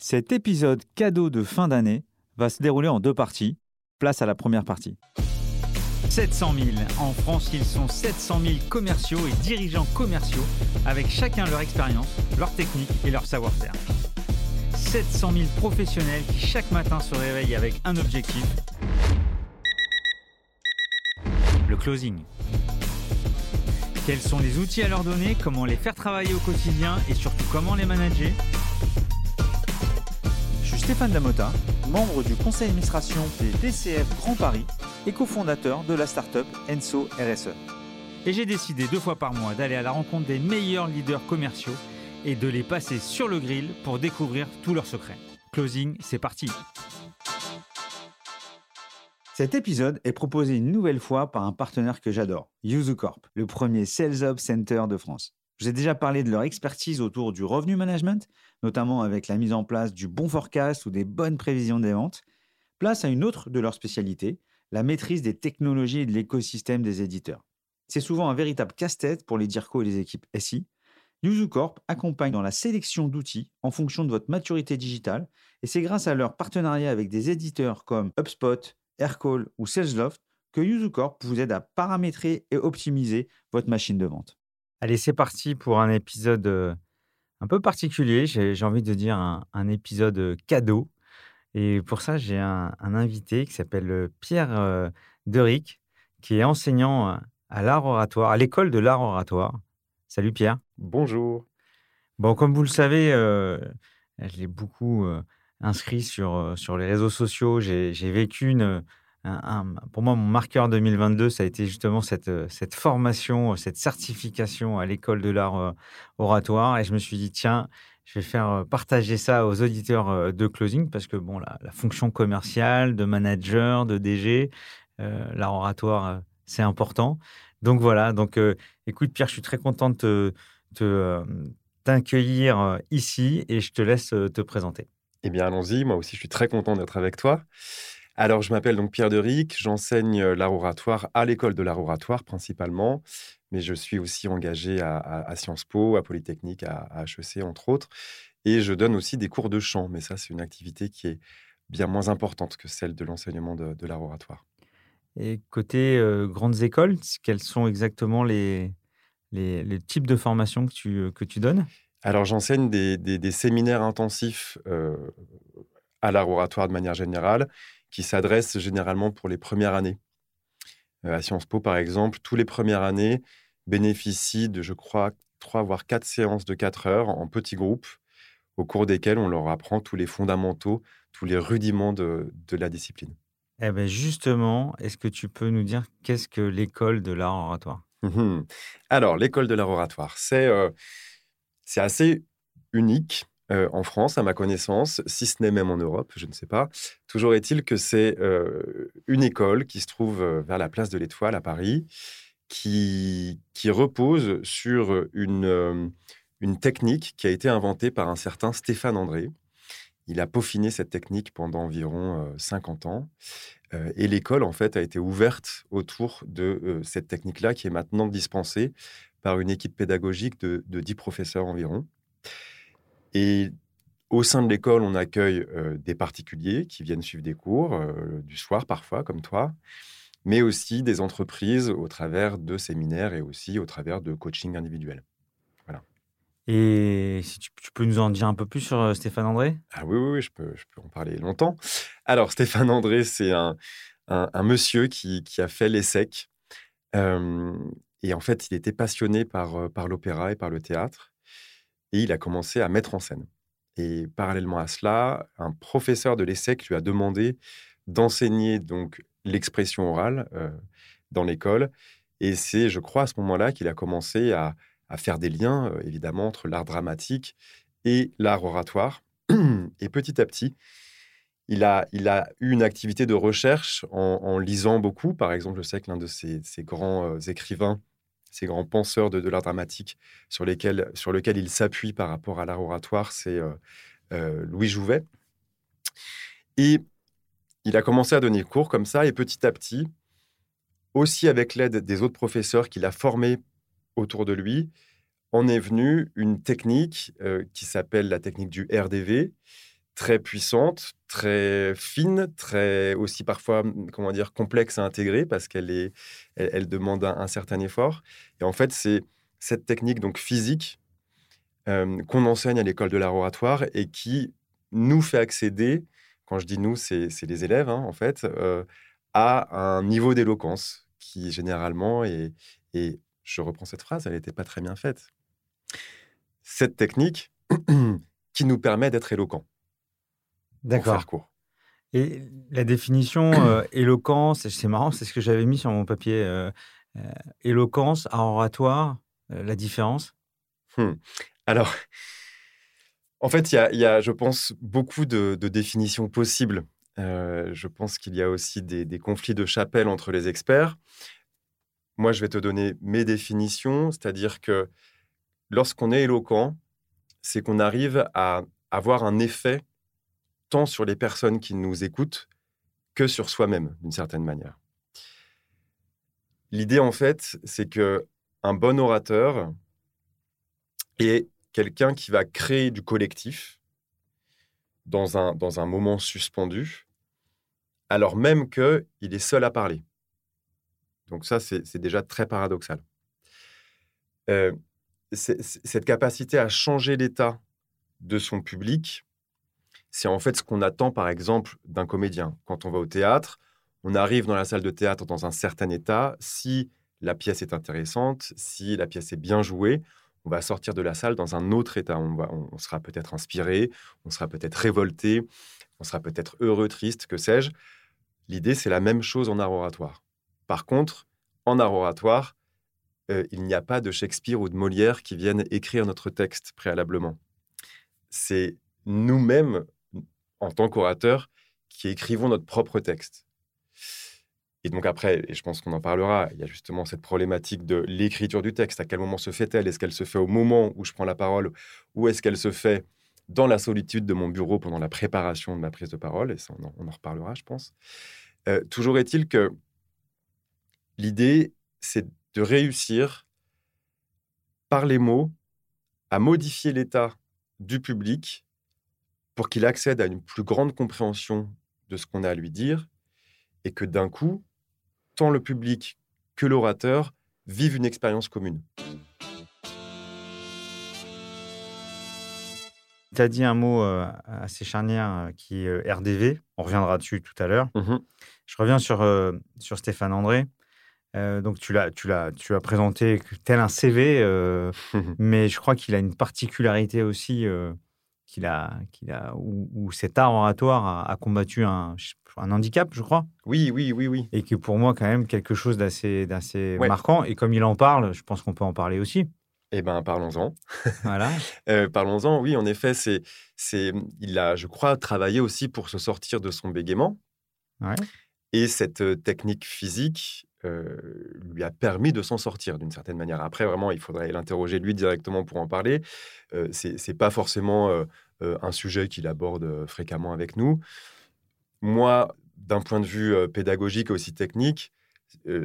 Cet épisode cadeau de fin d'année va se dérouler en deux parties. Place à la première partie. 700 000. En France, ils sont 700 000 commerciaux et dirigeants commerciaux, avec chacun leur expérience, leur technique et leur savoir-faire. 700 000 professionnels qui chaque matin se réveillent avec un objectif. Le closing. Quels sont les outils à leur donner, comment les faire travailler au quotidien? Et surtout comment les manager? Je suis Stéphane Damota, membre du conseil d'administration des DCF Grand Paris et cofondateur de la start-up Enso RSE. Et j'ai décidé deux fois par mois d'aller à la rencontre des meilleurs leaders commerciaux et de les passer sur le grill pour découvrir tous leurs secrets. Closing, c'est parti cet épisode est proposé une nouvelle fois par un partenaire que j'adore, Corp, le premier Sales Hub Center de France. Je vous ai déjà parlé de leur expertise autour du revenu management, notamment avec la mise en place du bon forecast ou des bonnes prévisions des ventes. Place à une autre de leurs spécialités, la maîtrise des technologies et de l'écosystème des éditeurs. C'est souvent un véritable casse-tête pour les DIRCO et les équipes SI. Corp accompagne dans la sélection d'outils en fonction de votre maturité digitale et c'est grâce à leur partenariat avec des éditeurs comme HubSpot, Aircall ou SalesLoft que YuzuCorp vous aide à paramétrer et optimiser votre machine de vente. Allez, c'est parti pour un épisode euh, un peu particulier. J'ai envie de dire un, épisode euh, cadeau. Et pour ça, j'ai un, invité qui s'appelle euh, Pierre Deric, qui est enseignant à l'art oratoire, à l'école de l'art oratoire. Salut Pierre. Bonjour. Bon, comme vous le savez, je l'ai beaucoup inscrit sur, euh, sur les réseaux sociaux. J'ai vécu une, pour moi, mon marqueur 2022, ça a été justement cette, euh, formation, cette certification à l'école de l'art euh, oratoire. Et je me suis dit, tiens, je vais faire partager ça aux auditeurs de closing parce que bon, la, fonction commerciale, de manager, de DG, l'art oratoire, c'est important. Donc voilà, donc écoute Pierre, je suis très content de t'accueillir ici et je te laisse te présenter. Eh bien, allons-y. Moi aussi, je suis très content d'être avec toi. Alors, je m'appelle donc Pierre Deric. J'enseigne l'art oratoire à l'école de l'art oratoire principalement, mais je suis aussi engagé à, Sciences Po, à Polytechnique, à, HEC, entre autres. Et je donne aussi des cours de chant, mais ça, c'est une activité qui est bien moins importante que celle de l'enseignement de, l'art oratoire. Et côté grandes écoles, quels sont exactement les, les, types de formations que tu, que tu donnes? Alors, j'enseigne des, séminaires intensifs euh, à l'art oratoire de manière générale, qui s'adressent généralement pour les premières années. Euh, à Sciences Po, par exemple, tous les premières années bénéficient de, je crois, trois voire quatre séances de quatre heures en petits groupes, au cours desquels on leur apprend tous les fondamentaux, tous les rudiments de, la discipline. Eh bien justement, est-ce que tu peux nous dire qu'est-ce que l'école de l'art oratoire? Mmh Alors, l'école de l'art oratoire, c'est euh, c'est assez unique euh, en France, à ma connaissance, si ce n'est même en Europe, je ne sais pas. Toujours est-il que c'est euh, une école qui se trouve euh, vers la place de l'Étoile à Paris, qui, qui repose sur une, une technique qui a été inventée par un certain Stéphane André. Il a peaufiné cette technique pendant environ 50 ans. et l'école, en fait, a été ouverte autour de cette technique-là qui est maintenant dispensée par une équipe pédagogique de, de 10 professeurs environ. Et au sein de l'école, on accueille euh, des particuliers qui viennent suivre des cours, euh, du soir parfois, comme toi, mais aussi des entreprises au travers de séminaires et aussi au travers de coaching individuel. Voilà. Et si tu, peux nous en dire un peu plus sur euh, Stéphane André? Ah oui, oui, je, peux, je peux en parler longtemps. Alors, Stéphane André, c'est un, un, monsieur qui, qui, a fait l'ESSEC. Et en fait, il était passionné par, par l'opéra et par le théâtre. Et il a commencé à mettre en scène. Et parallèlement à cela, un professeur de l'ESSEC lui a demandé d'enseigner donc l'expression orale dans l'école. Et c'est, je crois, à ce moment-là qu'il a commencé à, à, faire des liens, évidemment, entre l'art dramatique et l'art oratoire. Et petit à petit, il a, il a eu une activité de recherche en, lisant beaucoup. Par exemple, je sais que l'un de ses, grands écrivains ces grands penseurs de, l'art dramatique sur, lesquels, sur lequel il s'appuie par rapport à l'art oratoire, c'est euh, euh, Louis Jouvet. Et il a commencé à donner cours comme ça, et petit à petit, aussi avec l'aide des autres professeurs qu'il a formés autour de lui, en est venue une technique euh, qui s'appelle la technique du RDV, très puissante, très fine, très aussi parfois, comment dire, complexe à intégrer parce qu'elle est, elle, demande un, certain effort. Et en fait, c'est cette technique donc physique qu'on enseigne à l'école de l'art oratoire et qui nous fait accéder, quand je dis nous, c'est les élèves hein, en fait, euh, à un niveau d'éloquence qui généralement est, et je reprends cette phrase, elle n'était pas très bien faite. Cette technique qui nous permet d'être éloquent. D'accord. Et la définition euh, éloquence, c'est marrant, c'est ce que j'avais mis sur mon papier. Euh, euh, éloquence, à oratoire, la différence? Hmm. Alors, en fait, il y, a, je pense, beaucoup de, définitions possibles. je pense qu'il y a aussi des, des, conflits de chapelle entre les experts. Moi, je vais te donner mes définitions, c'est-à-dire que lorsqu'on est éloquent, c'est qu'on arrive à avoir un effet tant sur les personnes qui nous écoutent que sur soi-même, d'une certaine manière. L'idée, en fait, c'est que un bon orateur est quelqu'un qui va créer du collectif dans un, moment suspendu, alors même qu'il est seul à parler. Donc ça, c'est déjà très paradoxal. Euh, cette capacité à changer l'état de son public, c'est en fait ce qu'on attend, par exemple, d'un comédien. Quand on va au théâtre, on arrive dans la salle de théâtre dans un certain état. Si la pièce est intéressante, si la pièce est bien jouée, on va sortir de la salle dans un autre état. On, sera peut-être inspiré, on sera peut-être révolté, on sera peut-être heureux, triste, que sais-je. L'idée, c'est la même chose en art oratoire. Par contre, en art oratoire, euh, il n'y a pas de Shakespeare ou de Molière qui viennent écrire notre texte préalablement. C'est nous-mêmes, en tant qu'orateurs, qui écrivons notre propre texte. Et donc après, et je pense qu'on en parlera, il y a justement cette problématique de l'écriture du texte. À quel moment se fait-elle? Est-ce qu'elle se fait au moment où je prends la parole? Ou est-ce qu'elle se fait dans la solitude de mon bureau pendant la préparation de ma prise de parole? Et ça, on en, reparlera, je pense. Euh, toujours est-il que l'idée, c'est de réussir, par les mots, à modifier l'état du public pour qu'il accède à une plus grande compréhension de ce qu'on a à lui dire et que d'un coup, tant le public que l'orateur vivent une expérience commune. Tu as dit un mot euh, assez charnière euh, qui est euh, RDV. On reviendra dessus tout à l'heure. Mmh Je reviens sur, sur Stéphane André. Euh, donc tu l'as, tu l'as, tu as présenté tel un CV, euh, mais je crois qu'il a une particularité aussi euh, qu'il a, qu'il a, où, cet art oratoire a, combattu un, un, handicap, je crois. Oui, oui, oui, oui. Et qui est pour moi quand même quelque chose d'assez, d'assez marquant. Et comme il en parle, je pense qu'on peut en parler aussi. Eh ben, parlons-en. Voilà. parlons-en. Oui, en effet, c'est, c'est, il a, je crois, travaillé aussi pour se sortir de son bégaiement. Ouais. Et cette technique physique lui a permis de s'en sortir d'une certaine manière. Après, vraiment, il faudrait l'interroger lui directement pour en parler. Euh, Ce n'est pas forcément un sujet qu'il aborde fréquemment avec nous. Moi, d'un point de vue pédagogique et aussi technique,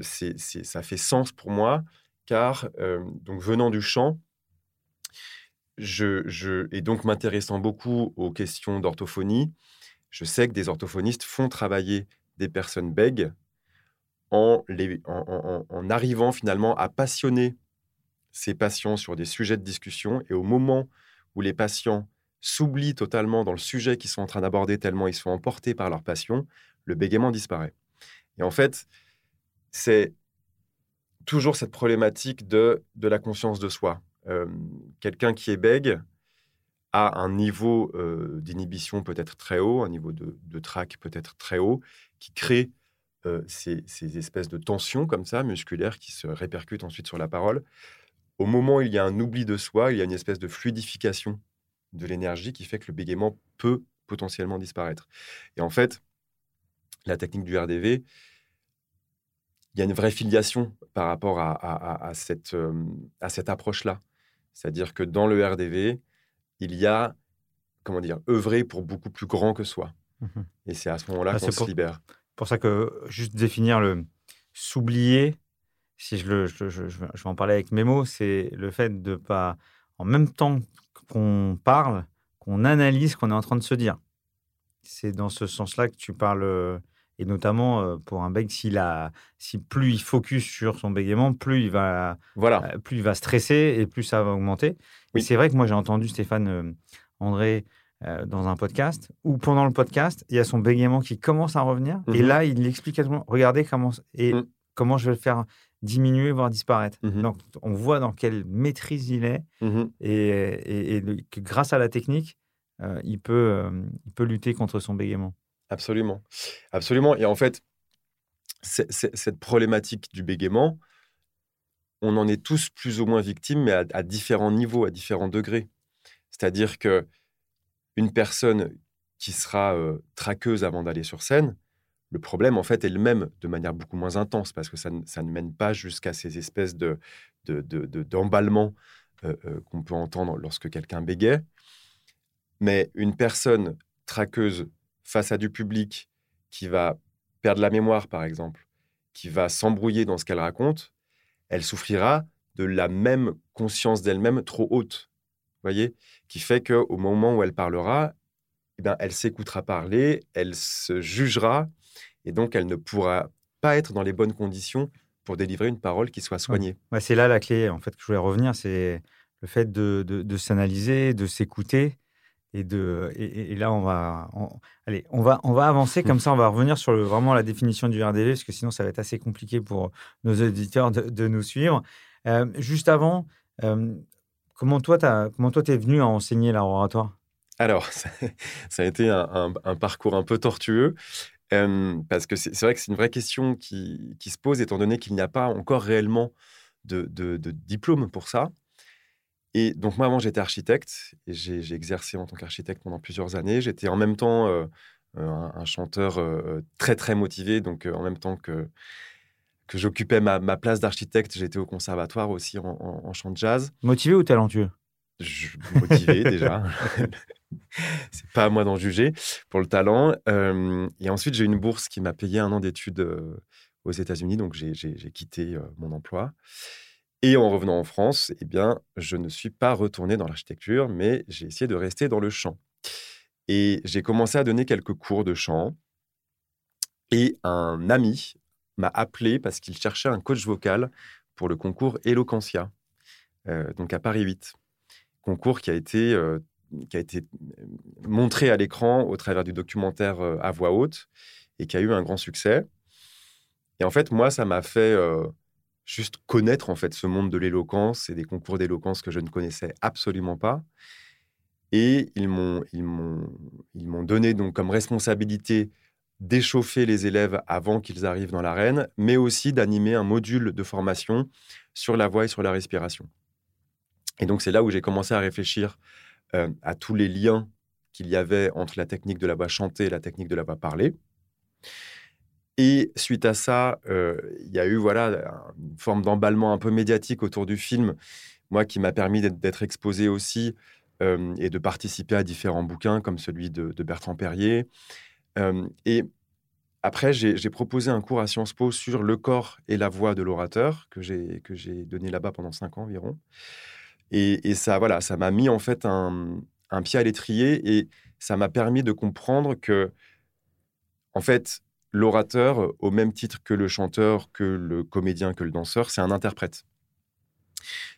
c'est, ça fait sens pour moi, car donc venant du je, je, et donc m'intéressant beaucoup aux questions d'orthophonie, je sais que des orthophonistes font travailler des personnes bègues en, arrivant finalement à passionner ces patients sur des sujets de discussion. Et au moment où les patients s'oublient totalement dans le sujet qu'ils sont en train d'aborder, tellement ils sont emportés par leur passion, le bégaiement disparaît. Et en fait, c'est toujours cette problématique de, de la conscience de soi. Euh, quelqu'un qui est bègue a un niveau euh, d'inhibition peut-être très haut, un niveau de, de trac peut-être très haut, qui crée euh, ces, espèces de tensions comme ça, musculaires, qui se répercutent ensuite sur la parole. Au moment où il y a un oubli de soi, il y a une espèce de fluidification de l'énergie qui fait que le bégaiement peut potentiellement disparaître. Et en fait, la technique du RDV, il y a une vraie filiation par rapport à, cette, à cette approche-là. C'est-à-dire que dans le RDV, il y a, comment dire, œuvrer pour beaucoup plus grand que soi. Mmh Et c'est à ce moment-là ah, qu'on se libère pour ça que juste définir le s'oublier, si je, le, je, je, vais en parler avec mes mots, c'est le fait de pas, en même temps qu'on parle, qu'on analyse ce qu'on est en train de se dire. C'est dans ce sens-là que tu parles, et notamment pour un bec, s'il a, si plus il focus sur son bégaiement, plus il va, voilà. plus il va stresser et plus ça va augmenter. Oui. c'est vrai que moi j'ai entendu Stéphane André dans un podcast où pendant le podcast il y a son bégaiement qui commence à revenir et mmh là il explique à tout le monde regardez comment et mmh. comment je vais le faire diminuer, voire disparaître. Mmh Donc, on voit dans quelle maîtrise il est mmh et, que grâce à la technique, euh, il, peut, euh, il peut lutter contre son bégaiement. Absolument. Absolument. Et en fait, cette problématique du bégaiement, on en est tous plus ou moins victimes, mais à, différents niveaux, à différents degrés. C'est-à-dire que une personne qui sera traqueuse avant d'aller sur scène, le problème, en fait, est le même, de manière beaucoup moins intense, parce que ça, ne mène pas jusqu'à ces espèces de, qu'on peut entendre lorsque quelqu'un bégaye. Mais une personne traqueuse face à du public qui va perdre la mémoire, par exemple, qui va s'embrouiller dans ce qu'elle raconte, elle souffrira de la même conscience d'elle-même trop haute, voyez, qui fait qu'au moment où elle parlera, eh bien, elle s'écoutera parler, elle se jugera, et donc elle ne pourra pas être dans les bonnes conditions pour délivrer une parole qui soit soignée. c'est là la clé, en fait, que je voulais revenir, c'est le fait de, de, s'analyser, de s'écouter. Et, de, et, là, on va, allez, on va, on va avancer comme ça. On va revenir sur le, vraiment la définition du RDV, parce que sinon, ça va être assez compliqué pour nos auditeurs de, nous suivre. Euh, juste avant, euh, comment toi, tu es venu à enseigner l'art oratoire? Alors, ça, a été un, un, parcours un peu tortueux parce que c'est vrai que c'est une vraie question qui, se pose, étant donné qu'il n'y a pas encore réellement de, diplôme pour ça. Et donc, moi, avant, j'étais architecte et j'ai exercé en tant qu'architecte pendant plusieurs années. J'étais en même temps un, chanteur très, très motivé. Donc, en même temps que, que j'occupais ma, place d'architecte, j'étais au conservatoire aussi en, en, chant de jazz. Motivé ou talentueux? Je, Motivé déjà. c'est pas à moi d'en juger pour le talent. et ensuite, j'ai eu une bourse qui m'a payé un an d'études aux États-Unis, donc j'ai quitté mon emploi. Et en revenant en France, eh bien, je ne suis pas retourné dans l'architecture, mais j'ai essayé de rester dans le chant. Et j'ai commencé à donner quelques cours de chant. Et un ami m'a appelé parce qu'il cherchait un coach vocal pour le concours Eloquentia, donc à Paris 8. Concours qui a été qui a été euh, montré à l'écran au travers du documentaire euh, à voix haute et qui a eu un grand succès. Et en fait, moi, ça m'a fait euh, juste connaître en fait ce monde de l'éloquence et des concours d'éloquence que je ne connaissais absolument pas. Et ils m'ont ils m'ont ils m'ont donné donc comme responsabilité d'échauffer les élèves avant qu'ils arrivent dans l'arène, mais aussi d'animer un module de formation sur la voix et sur la respiration. Et donc c'est là où j'ai commencé à réfléchir euh, à tous les liens qu'il y avait entre la technique de la voix chantée et la technique de la voix parlée. Et suite à ça, euh, il y a eu voilà une forme d'emballement un peu médiatique autour du film, moi qui m'a permis d'être exposé aussi euh, et de participer à différents bouquins comme celui de, Bertrand Perrier. Et après, j'ai proposé un cours à Sciences Po sur le corps et la voix de l'orateur que j'ai donné là-bas pendant cinq ans environ. Et, ça, voilà, ça m'a mis en fait un, pied à l'étrier et ça m'a permis de comprendre que, en fait, l'orateur, au même titre que le chanteur, que le comédien, que le danseur, c'est un interprète.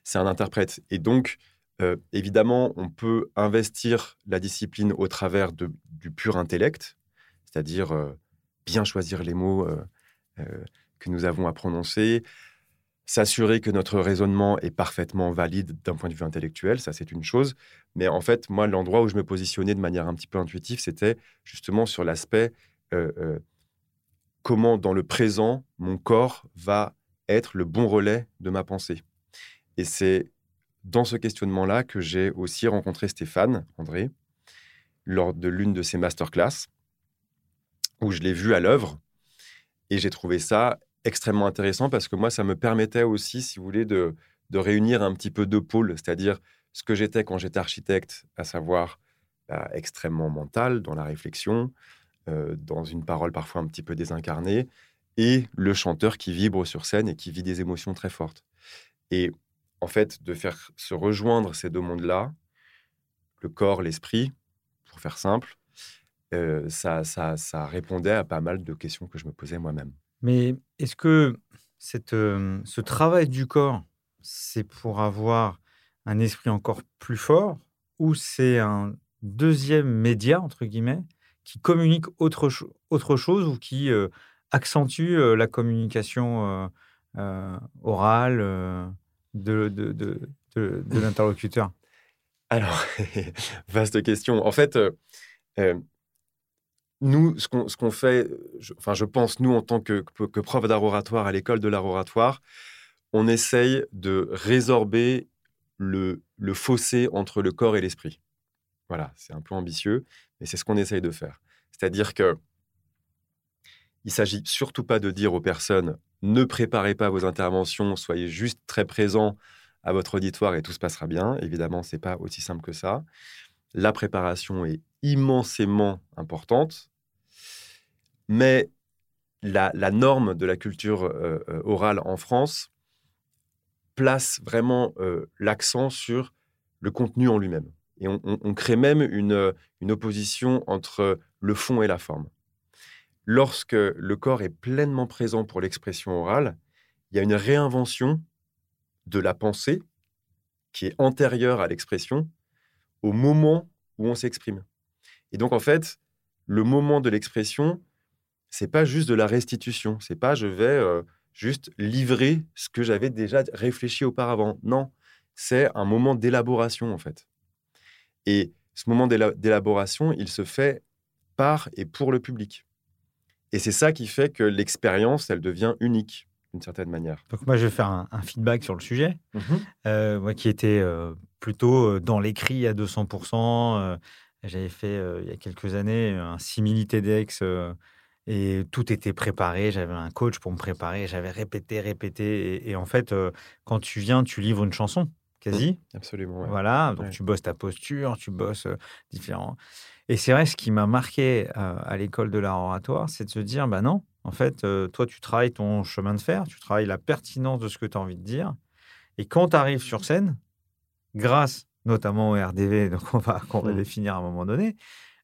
C'est un interprète. Et donc, euh, évidemment, on peut investir la discipline au travers du pur intellect, c'est-à-dire euh, bien choisir les mots euh, que nous avons à prononcer, s'assurer que notre raisonnement est parfaitement valide d'un point de vue intellectuel, ça c'est une chose. Mais en fait, moi, l'endroit où je me positionnais de manière un petit peu intuitive, c'était justement sur l'aspect euh, euh, comment dans le présent, mon corps va être le bon relais de ma pensée. Et c'est dans ce questionnement-là que j'ai aussi rencontré Stéphane, André, lors de l'une de ses masterclass, où je l'ai vu à l'œuvre. Et j'ai trouvé ça extrêmement intéressant parce que moi, ça me permettait aussi, si vous voulez, de, de réunir un petit peu deux pôles, c'est-à-dire ce que j'étais quand j'étais architecte, à savoir bah, extrêmement mental dans la réflexion, euh, dans une parole parfois un petit peu désincarnée, et le chanteur qui vibre sur scène et qui vit des émotions très fortes. Et en fait, de faire se rejoindre ces deux mondes-là, le corps, l'esprit, pour faire simple, ça, ça, ça répondait à pas mal de questions que je me posais moi-même. Mais est-ce que cette, ce travail du corps, c'est pour avoir un esprit encore plus fort ou c'est un deuxième média, entre guillemets, qui communique autre, autre chose ou qui accentue la communication orale de, de, de, de l'interlocuteur? Alors, vaste question. En fait, nous, ce qu'on fait, je, enfin, je pense, nous, en tant que, que, prof d'art oratoire à l'école de l'art oratoire, on essaye de résorber le, fossé entre le corps et l'esprit. Voilà, c'est un peu ambitieux, mais c'est ce qu'on essaye de faire. C'est-à-dire que il s'agit surtout pas de dire aux personnes ne préparez pas vos interventions, soyez juste très présents à votre auditoire et tout se passera bien. Évidemment, c'est pas aussi simple que ça. La préparation est immensément importante, mais la, norme de la culture euh, euh, orale en France place vraiment euh, l'accent sur le contenu en lui-même. Et on, crée même une, une opposition entre le fond et la forme. Lorsque le corps est pleinement présent pour l'expression orale, il y a une réinvention de la pensée qui est antérieure à l'expression au moment où on s'exprime. Et donc, en fait, le moment de l'expression, c'est pas juste de la restitution. C'est pas je vais euh, juste livrer ce que j'avais déjà réfléchi auparavant. Non, c'est un moment d'élaboration, en fait. Et ce moment d'élaboration, il se fait par et pour le public. Et c'est ça qui fait que l'expérience, elle devient unique d'une certaine manière. Donc moi, je vais faire un, feedback sur le sujet. Mmh euh, moi qui étais euh, plutôt dans l'écrit à 200%, j'avais fait il y a quelques années un simili TEDx et tout était préparé. J'avais un coach pour me préparer. J'avais répété, répété. Et, en fait, quand tu viens, tu livres une chanson, quasi. Mmh, absolument. Voilà. Donc tu bosses ta posture, tu bosses différents. Et c'est vrai, ce qui m'a marqué à l'école de l'art oratoire, c'est de se dire, bah non, en fait, toi, tu travailles ton chemin de fer, tu travailles la pertinence de ce que tu as envie de dire. Et quand tu arrives sur scène, grâce notamment au RDV, donc on va, qu'on va mmh. définir à un moment donné,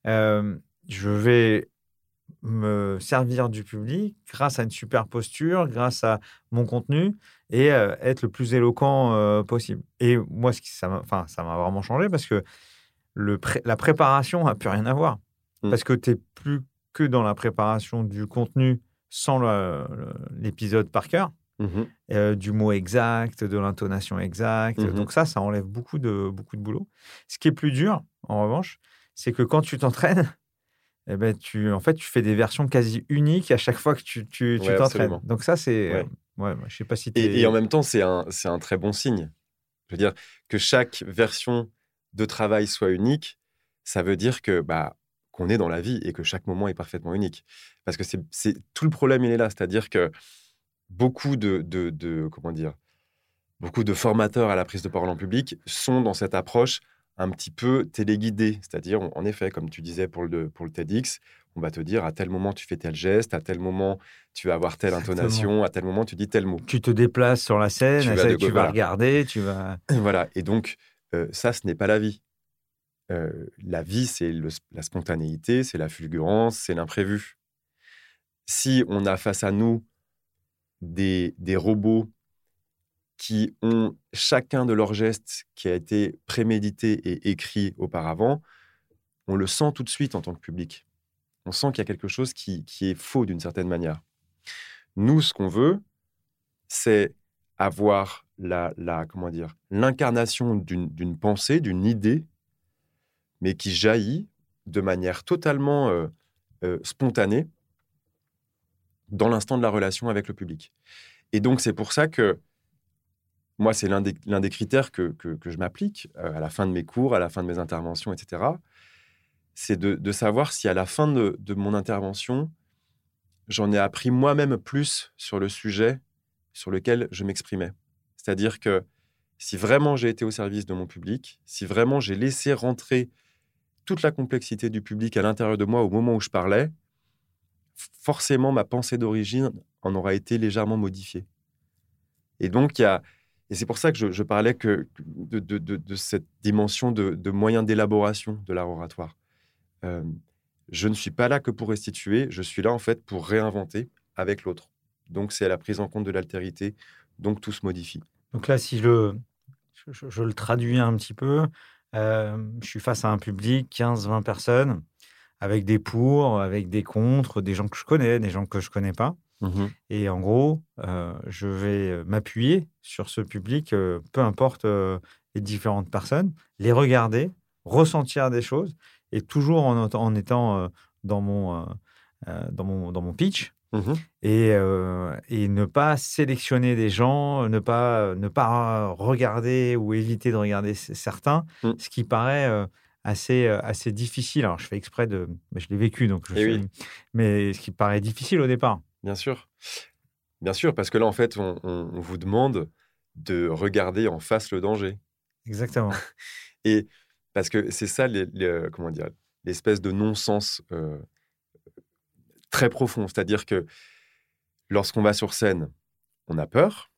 je vais me servir du public grâce à une super posture, grâce à mon contenu et être le plus éloquent possible. Et moi, ce qui, ça m'a vraiment changé parce que le la préparation n'a plus rien à voir. Mmh. Parce que tu n'es plus que dans la préparation du contenu sans l'épisode par cœur, mmh du mot exact, de l'intonation exacte. Mmh Donc ça, ça enlève beaucoup de, beaucoup de boulot. Ce qui est plus dur, en revanche, c'est que quand tu t'entraînes, eh ben, tu, en fait, tu fais des versions quasi uniques à chaque fois que tu, tu, t'entraînes. Donc ça, c'est... Ouais. je sais pas si et, et, en même temps, c'est un, un très bon signe. Je veux dire, que chaque version de travail soit unique, ça veut dire que bah, qu'on est dans la vie et que chaque moment est parfaitement unique. Parce que c'est tout le problème, il est là. C'est-à-dire que beaucoup de, de, comment dire, beaucoup de formateurs à la prise de parole en public sont dans cette approche un petit peu téléguidée. C'est-à-dire, en effet, comme tu disais pour le, pour le TEDx, on va te dire à tel moment tu fais tel geste, à tel moment tu vas avoir telle intonation, à tel moment tu dis tel mot. Tu te déplaces sur la scène, tu, vas, tu vas regarder, tu vas. Voilà. Et donc, euh, ça, ce n'est pas la vie. Euh, la vie, c'est la spontanéité, c'est la fulgurance, c'est l'imprévu. Si on a face à nous des, robots qui ont chacun de leurs gestes qui a été prémédité et écrit auparavant, on le sent tout de suite en tant que public. On sent qu'il y a quelque chose qui, est faux d'une certaine manière. Nous, ce qu'on veut, c'est avoir la, la comment dire l'incarnation d'une pensée, d'une idée mais qui jaillit de manière totalement euh, euh, spontanée dans l'instant de la relation avec le public. Et donc, c'est pour ça que moi, c'est l'un des, critères que, je m'applique euh, à la fin de mes cours, à la fin de mes interventions, etc. C'est de, savoir si à la fin de mon intervention, j'en ai appris moi-même plus sur le sujet sur lequel je m'exprimais. C'est-à-dire que si vraiment j'ai été au service de mon public, si vraiment j'ai laissé rentrer toute la complexité du public à l'intérieur de moi au moment où je parlais, forcément ma pensée d'origine en aura été légèrement modifiée. Et donc, il y a, et c'est pour ça que je, parlais que de, cette dimension de, moyens d'élaboration de l'art oratoire. Euh, je ne suis pas là que pour restituer, je suis là en fait pour réinventer avec l'autre. Donc c'est la prise en compte de l'altérité, donc tout se modifie. Donc là, si je, je, le traduis un petit peu, euh, je suis face à un public, 15-20 personnes, avec des pour, avec des contre, des gens que je connais, des gens que je ne connais pas. Mmh Et en gros, euh, je vais m'appuyer sur ce public, euh, peu importe les différentes personnes, les regarder, ressentir des choses, et toujours en, en étant dans, mon, dans, mon, dans mon pitch, Mmh et, et, ne pas sélectionner des gens, ne pas, ne pas regarder ou éviter de regarder certains, mmh. ce qui paraît assez, assez difficile. Alors, je fais exprès de. je l'ai vécu, donc je eh mais ce qui paraît difficile au départ. Bien sûr. Bien sûr, parce que là, en fait, on, vous demande de regarder en face le danger. Exactement. et parce que c'est ça, les, comment dire, l'espèce de non-sens très profond. C'est-à-dire que lorsqu'on va sur scène, on a peur.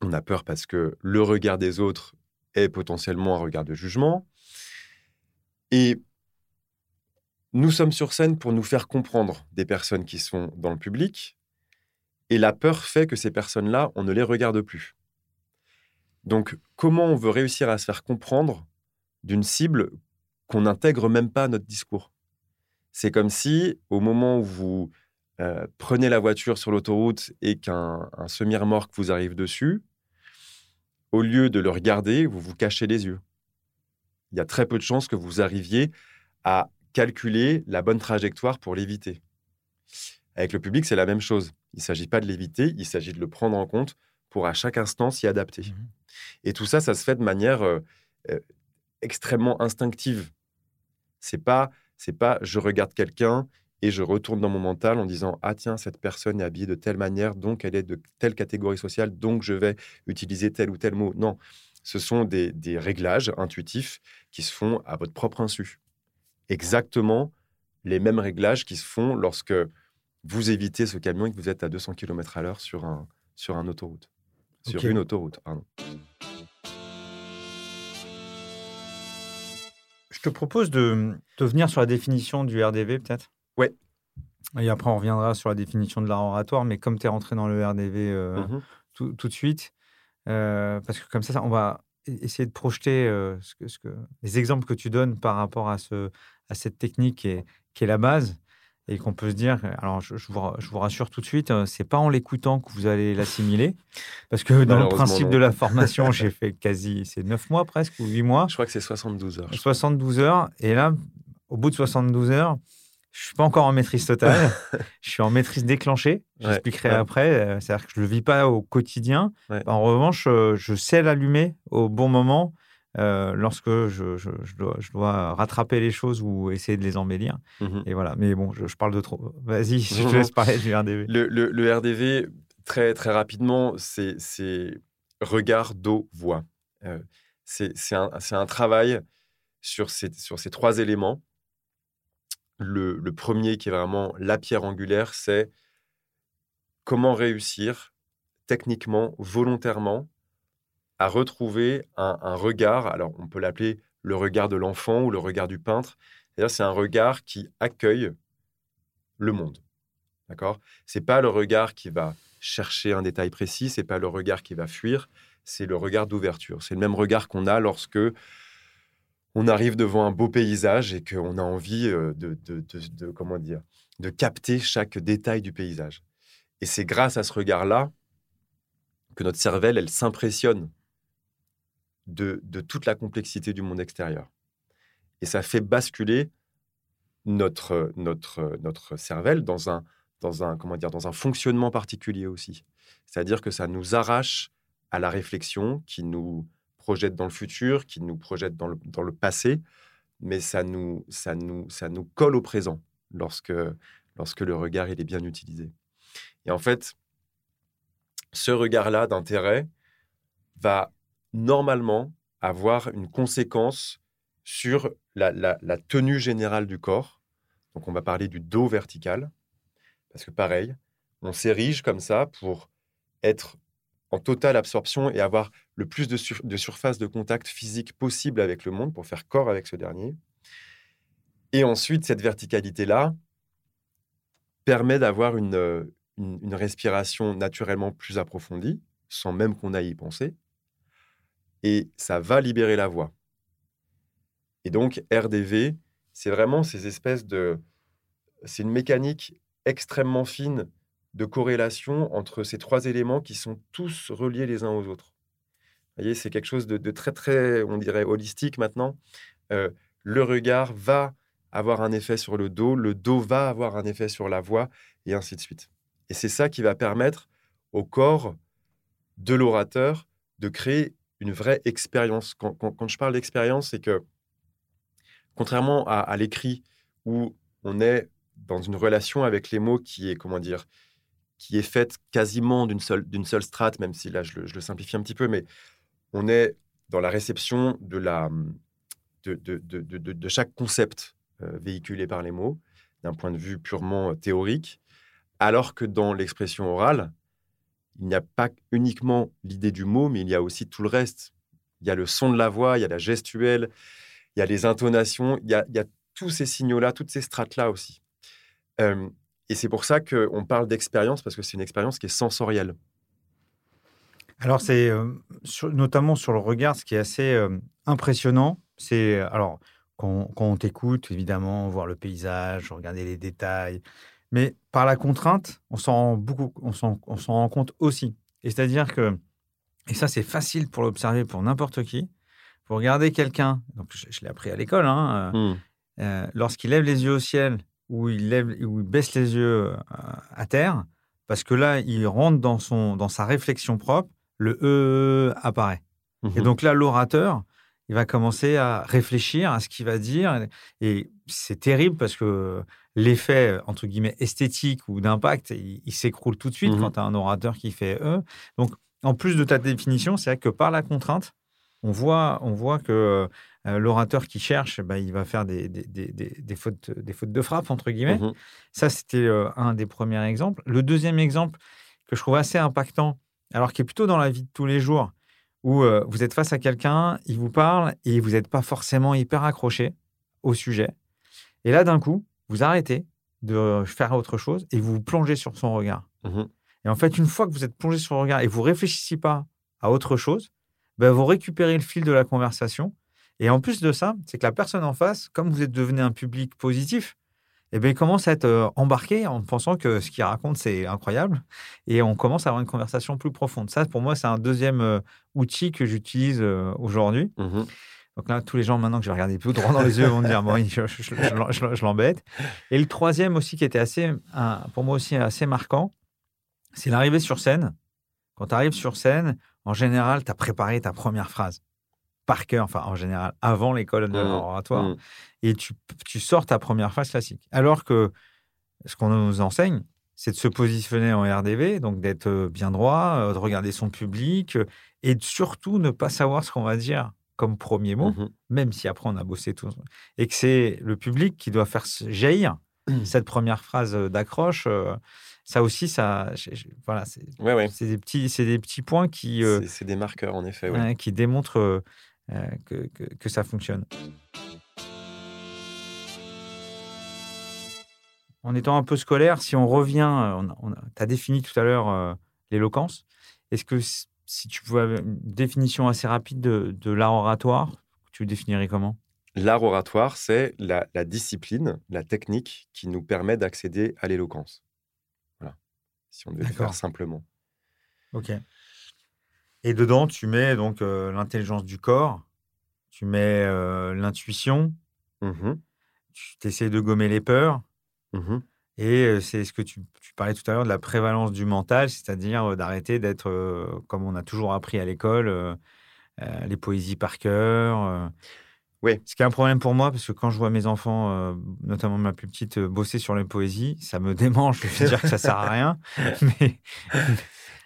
On a peur parce que le regard des autres est potentiellement un regard de jugement. Et nous sommes sur scène pour nous faire comprendre des personnes qui sont dans le public. Et la peur fait que ces personnes-là, on ne les regarde plus. Donc, comment on veut réussir à se faire comprendre d'une cible qu'on n'intègre même pas à notre discours? C'est comme si, au moment où vous euh, prenez la voiture sur l'autoroute et qu'un semi-remorque vous arrive dessus, au lieu de le regarder, vous vous cachez les yeux. Il y a très peu de chances que vous arriviez à calculer la bonne trajectoire pour l'éviter. Avec le public, c'est la même chose. Il ne s'agit pas de l'éviter, il s'agit de le prendre en compte pour à chaque instant s'y adapter. Mmh et tout ça, ça se fait de manière euh, euh, extrêmement instinctive. C'est pas c'est pas je regarde quelqu'un et je retourne dans mon mental en disant ah tiens cette personne est habillée de telle manière donc elle est de telle catégorie sociale donc je vais utiliser tel ou tel mot non ce sont des, réglages intuitifs qui se font à votre propre insu exactement les mêmes réglages qui se font lorsque vous évitez ce camion et que vous êtes à 200 km à l'heure sur un sur un autoroute sur une autoroute pardon. Je te propose de, de venir sur la définition du RDV, peut-être? Ouais. Et après, on reviendra sur la définition de l'art oratoire. Mais comme tu es rentré dans le RDV euh, mmh tout, tout, de suite, euh, parce que comme ça, on va e-, essayer de projeter euh, ce que, ce que, les exemples que tu donnes par rapport à, ce, à cette technique qui est, qui est la base et qu'on peut se dire, alors je, vous, je, vous, rassure tout de suite, euh, c'est pas en l'écoutant que vous allez l'assimiler, parce que dans le principe de la formation, j'ai fait quasi, c'est 9 mois presque, ou 8 mois. Je crois que c'est 72 heures. 72 heures, et là, au bout de 72 heures, je suis pas encore en maîtrise totale, je suis en maîtrise déclenchée, j'expliquerai après, euh, c'est-à-dire que je le vis pas au quotidien, en revanche, euh, je sais l'allumer au bon moment, euh, lorsque je, je, dois, rattraper les choses ou essayer de les embellir. Mmh et voilà. Mais bon, je, parle de trop. Vas-y, je te laisse parler du RDV. Le, le, RDV, très, très rapidement, c'est regard, dos, voix. Euh, c'est un, un, travail sur ces, sur ces trois éléments. Le, premier, qui est vraiment la pierre angulaire, c'est comment réussir techniquement, volontairement, à retrouver un, regard, alors on peut l'appeler le regard de l'enfant ou le regard du peintre, c'est-à-dire c'est un regard qui accueille le monde. D'accord? C'est pas le regard qui va chercher un détail précis, c'est pas le regard qui va fuir, c'est le regard d'ouverture. C'est le même regard qu'on a lorsque on arrive devant un beau paysage et qu'on a envie euh, de, de, comment dire, de capter chaque détail du paysage. Et c'est grâce à ce regard-là que notre cervelle, elle s'impressionne de, toute la complexité du monde extérieur. Et ça fait basculer notre, notre, notre cervelle dans un, dans, un, comment dire, dans un fonctionnement particulier aussi. C'est-à-dire que ça nous arrache à la réflexion, qui nous projette dans le futur, qui nous projette dans le, dans le passé, mais ça nous, ça, nous, ça nous colle au présent lorsque, lorsque le regard il est bien utilisé. Et en fait, ce regard-là d'intérêt va normalement avoir une conséquence sur la, tenue générale du corps. Donc on va parler du dos vertical, parce que pareil, on s'érige comme ça pour être en totale absorption et avoir le plus de, surface de contact physique possible avec le monde pour faire corps avec ce dernier. Et ensuite, cette verticalité-là permet d'avoir une, une, respiration naturellement plus approfondie, sans même qu'on aille y penser. Et ça va libérer la voix. Et donc, RDV, c'est vraiment ces espèces de... C'est une mécanique extrêmement fine de corrélation entre ces trois éléments qui sont tous reliés les uns aux autres. Vous voyez, c'est quelque chose de, très, très, on dirait, holistique maintenant. Euh, le regard va avoir un effet sur le dos, le dos va avoir un effet sur la voix, et ainsi de suite. Et c'est ça qui va permettre au corps de l'orateur de créer une vraie expérience. Quand, je parle d'expérience, c'est que contrairement à, l'écrit où on est dans une relation avec les mots qui est, comment dire, qui est faite quasiment d'une seule, d'une seule strate, même si là je le, simplifie un petit peu, mais on est dans la réception de, la, de, de, de chaque concept euh, véhiculé par les mots, d'un point de vue purement théorique. Alors que dans l'expression orale, il n'y a pas uniquement l'idée du mot, mais il y a aussi tout le reste. Il y a le son de la voix, il y a la gestuelle, il y a les intonations, il y a, tous ces signaux-là, toutes ces strates-là aussi. Euh, et c'est pour ça qu'on parle d'expérience, parce que c'est une expérience qui est sensorielle. Alors, c'est euh, notamment sur le regard, ce qui est assez euh, impressionnant, c'est alors quand, quand on t'écoute, évidemment, voir le paysage, regarder les détails, mais par la contrainte, on s'en rend beaucoup, on s'en, rend compte aussi. Et c'est-à-dire que, et ça c'est facile pour l'observer pour n'importe qui, pour regarder quelqu'un, donc je, l'ai appris à l'école, hein, euh, mmh. euh, lorsqu'il lève les yeux au ciel ou il, lève, ou il baisse les yeux euh, à terre, parce que là, il rentre dans, son, dans sa réflexion propre, le E apparaît. Et mmh donc là, l'orateur, il va commencer à réfléchir à ce qu'il va dire. Et c'est terrible parce que l'effet, entre guillemets, esthétique ou d'impact, il, s'écroule tout de suite mmh quand tu as un orateur qui fait E. Donc, en plus de ta définition, c'est vrai que par la contrainte, on voit, on voit que euh, l'orateur qui cherche, bah, il va faire des, des, des, des, fautes, des fautes de frappe, entre guillemets. Mmh Ça, c'était euh, un des premiers exemples. Le deuxième exemple que je trouve assez impactant, alors qui est plutôt dans la vie de tous les jours, où euh, vous êtes face à quelqu'un, il vous parle et vous n'êtes pas forcément hyper accroché au sujet. Et là, d'un coup, vous arrêtez de faire autre chose et vous vous plongez sur son regard. Mmh et en fait, une fois que vous êtes plongé sur son regard et vous réfléchissez pas à autre chose, ben, vous récupérez le fil de la conversation. Et en plus de ça, c'est que la personne en face, comme vous êtes devenu un public positif, eh bien, il commence à être euh, embarqué en pensant que ce qu'il raconte, c'est incroyable. Et on commence à avoir une conversation plus profonde. Ça, pour moi, c'est un deuxième euh, outil que j'utilise euh, aujourd'hui. Mmh donc là, tous les gens maintenant que je vais regarder plus droit dans les yeux vont dire bon, je, je, l'embête. Et le troisième aussi qui était assez, pour moi aussi assez marquant, c'est l'arrivée sur scène. Quand tu arrives sur scène, en général, tu as préparé ta première phrase par cœur, enfin en général, avant l'école de l'oratoire, mmh. mmh. et tu, tu sors ta première phrase classique. Alors que ce qu'on nous enseigne, c'est de se positionner en RDV, donc d'être euh, bien droit, euh, de regarder son public, euh, et surtout ne pas savoir ce qu'on va dire comme premier mot, mmh même si après on a bossé tout. Et que c'est le public qui doit faire jaillir cette première phrase d'accroche. Euh, ça aussi, ça, voilà, c'est des petits, c'est des petits points qui. Euh, c'est des marqueurs en effet, qui démontrent euh, que, que, ça fonctionne. En étant un peu scolaire, si on revient, tu as défini tout à l'heure l'éloquence. Est-ce que si tu pouvais une définition assez rapide de, de l'art oratoire, tu le définirais comment? L'art oratoire, c'est la, discipline, la technique qui nous permet d'accéder à l'éloquence. Si on devait le faire simplement. Ok. Et dedans, tu mets donc euh, l'intelligence du corps, tu mets euh, l'intuition, mmh tu essaies de gommer les peurs. Mmh et c'est ce que tu, parlais tout à l'heure de la prévalence du mental, c'est-à-dire d'arrêter d'être, comme on a toujours appris à l'école, les poésies par cœur. Oui. Ce qui est un problème pour moi, parce que quand je vois mes enfants, notamment ma plus petite, bosser sur les poésies, ça me démange de dire que ça sert à rien. Mais...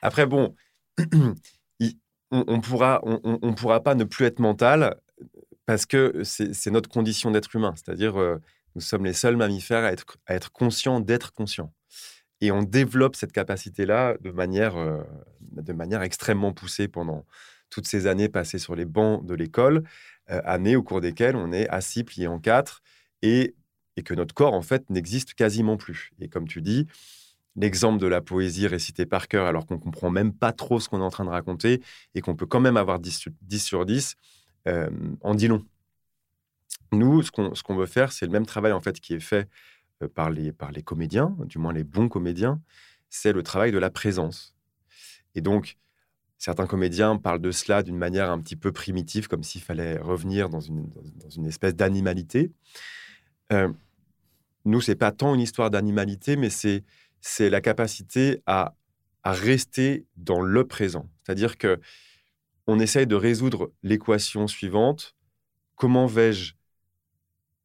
Après, bon, on ne pourra, on, pourra pas ne plus être mental parce que c'est notre condition d'être humain. C'est-à-dire, nous sommes les seuls mammifères à être, à être conscients d'être conscients. Et on développe cette capacité-là de manière, euh, de manière extrêmement poussée pendant toutes ces années passées sur les bancs de l'école, euh, années au cours desquelles on est assis, plié en quatre, et et que notre corps, en fait, n'existe quasiment plus. Et comme tu dis, l'exemple de la poésie récitée par cœur alors qu'on comprend même pas trop ce qu'on est en train de raconter et qu'on peut quand même avoir 10, sur 10, euh, en dit long. Nous, ce qu'on veut faire, c'est le même travail en fait qui est fait euh, par les, par les comédiens, du moins les bons comédiens, c'est le travail de la présence. Et donc, certains comédiens parlent de cela d'une manière un petit peu primitive, comme s'il fallait revenir dans une, espèce d'animalité. Euh, nous, c'est pas tant une histoire d'animalité, mais c'est c'est la capacité à, rester dans le présent. C'est-à-dire que on essaye de résoudre l'équation suivante comment vais-je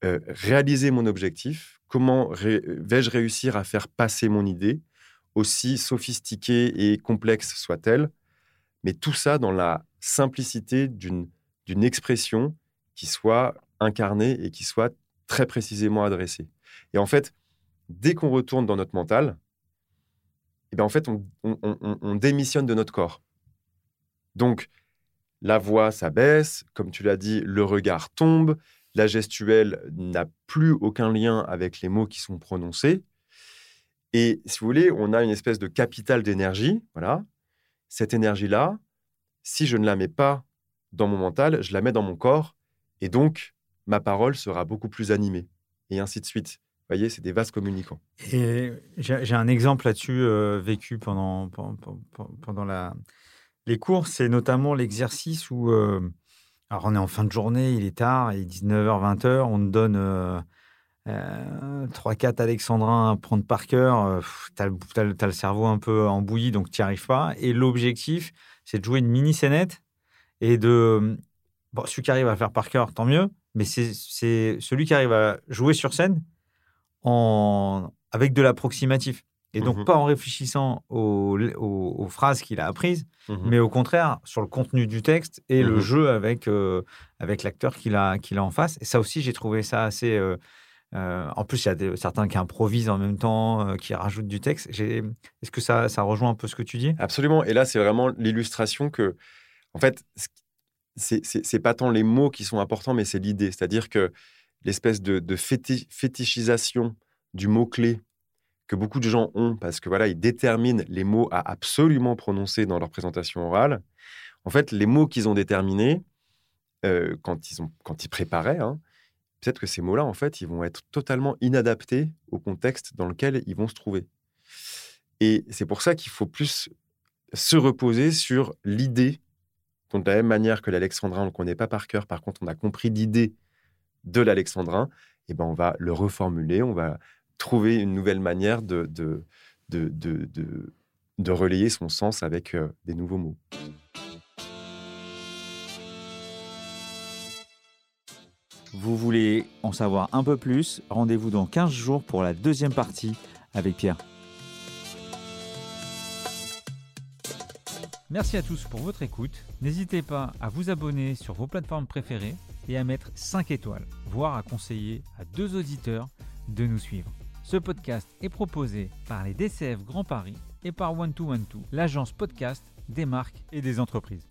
euh, réaliser mon objectif? Comment vais-je réussir à faire passer mon idée, aussi sophistiquée et complexe soit-elle? Mais tout ça dans la simplicité d'une expression qui soit incarnée et qui soit très précisément adressée. Et en fait, dès qu'on retourne dans notre mental, et ben en fait, on, démissionne de notre corps. Donc, la voix s'abaisse, comme tu l'as dit, le regard tombe, la gestuelle n'a plus aucun lien avec les mots qui sont prononcés. Et si vous voulez, on a une espèce de capital d'énergie. Voilà. Cette énergie-là, si je ne la mets pas dans mon mental, je la mets dans mon corps. Et donc, ma parole sera beaucoup plus animée. Et ainsi de suite voyez, c'est des vases communicants. Et j'ai un exemple là-dessus euh, vécu pendant, pendant, la, les cours. C'est notamment l'exercice où, euh, alors on est en fin de journée, il est tard, il est 19h, 20h, on donne euh, 3-4 alexandrins à prendre par cœur. tu as, le cerveau un peu embouilli, donc tu n'y arrives pas. Et l'objectif, c'est de jouer une mini scénette et de. Bon, celui qui arrive à faire par cœur, tant mieux. Mais c'est celui qui arrive à jouer sur scène avec de l'approximatif. Et donc, mmh pas en réfléchissant aux, phrases qu'il a apprises, mmh mais au contraire sur le contenu du texte et le mmh jeu avec, euh, avec l'acteur qu'il a, qu'il a en face. Et ça aussi, j'ai trouvé ça assez. Euh, euh, en plus, il y a certains qui improvisent en même temps, qui rajoutent du texte. Est-ce que ça, rejoint un peu ce que tu dis? Absolument. Et là, c'est vraiment l'illustration que, en fait, c'est pas tant les mots qui sont importants, mais c'est l'idée. C'est-à-dire que l'espèce de, fétichisation du mot-clé que beaucoup de gens ont parce que voilà, ils déterminent les mots à absolument prononcer dans leur présentation orale. En fait, les mots qu'ils ont déterminés euh, quand, ils ont, quand ils préparaient, hein, peut-être que ces mots-là, en fait, ils vont être totalement inadaptés au contexte dans lequel ils vont se trouver. Et c'est pour ça qu'il faut plus se reposer sur l'idée, de la même manière que l'alexandrin, on ne connaît pas par cœur, par contre, on a compris l'idée de l'alexandrin, et ben on va le reformuler, on va trouver une nouvelle manière de, de, de, de, de relayer son sens avec euh, des nouveaux mots. Vous voulez en savoir un peu plus Rendez-vous dans 15 jours pour la deuxième partie avec Pierre. Merci à tous pour votre écoute. N'hésitez pas à vous abonner sur vos plateformes préférées et à mettre 5 étoiles, voire à conseiller à deux auditeurs de nous suivre. Ce podcast est proposé par les DCF Grand Paris et par One2One2, l'agence podcast des marques et des entreprises.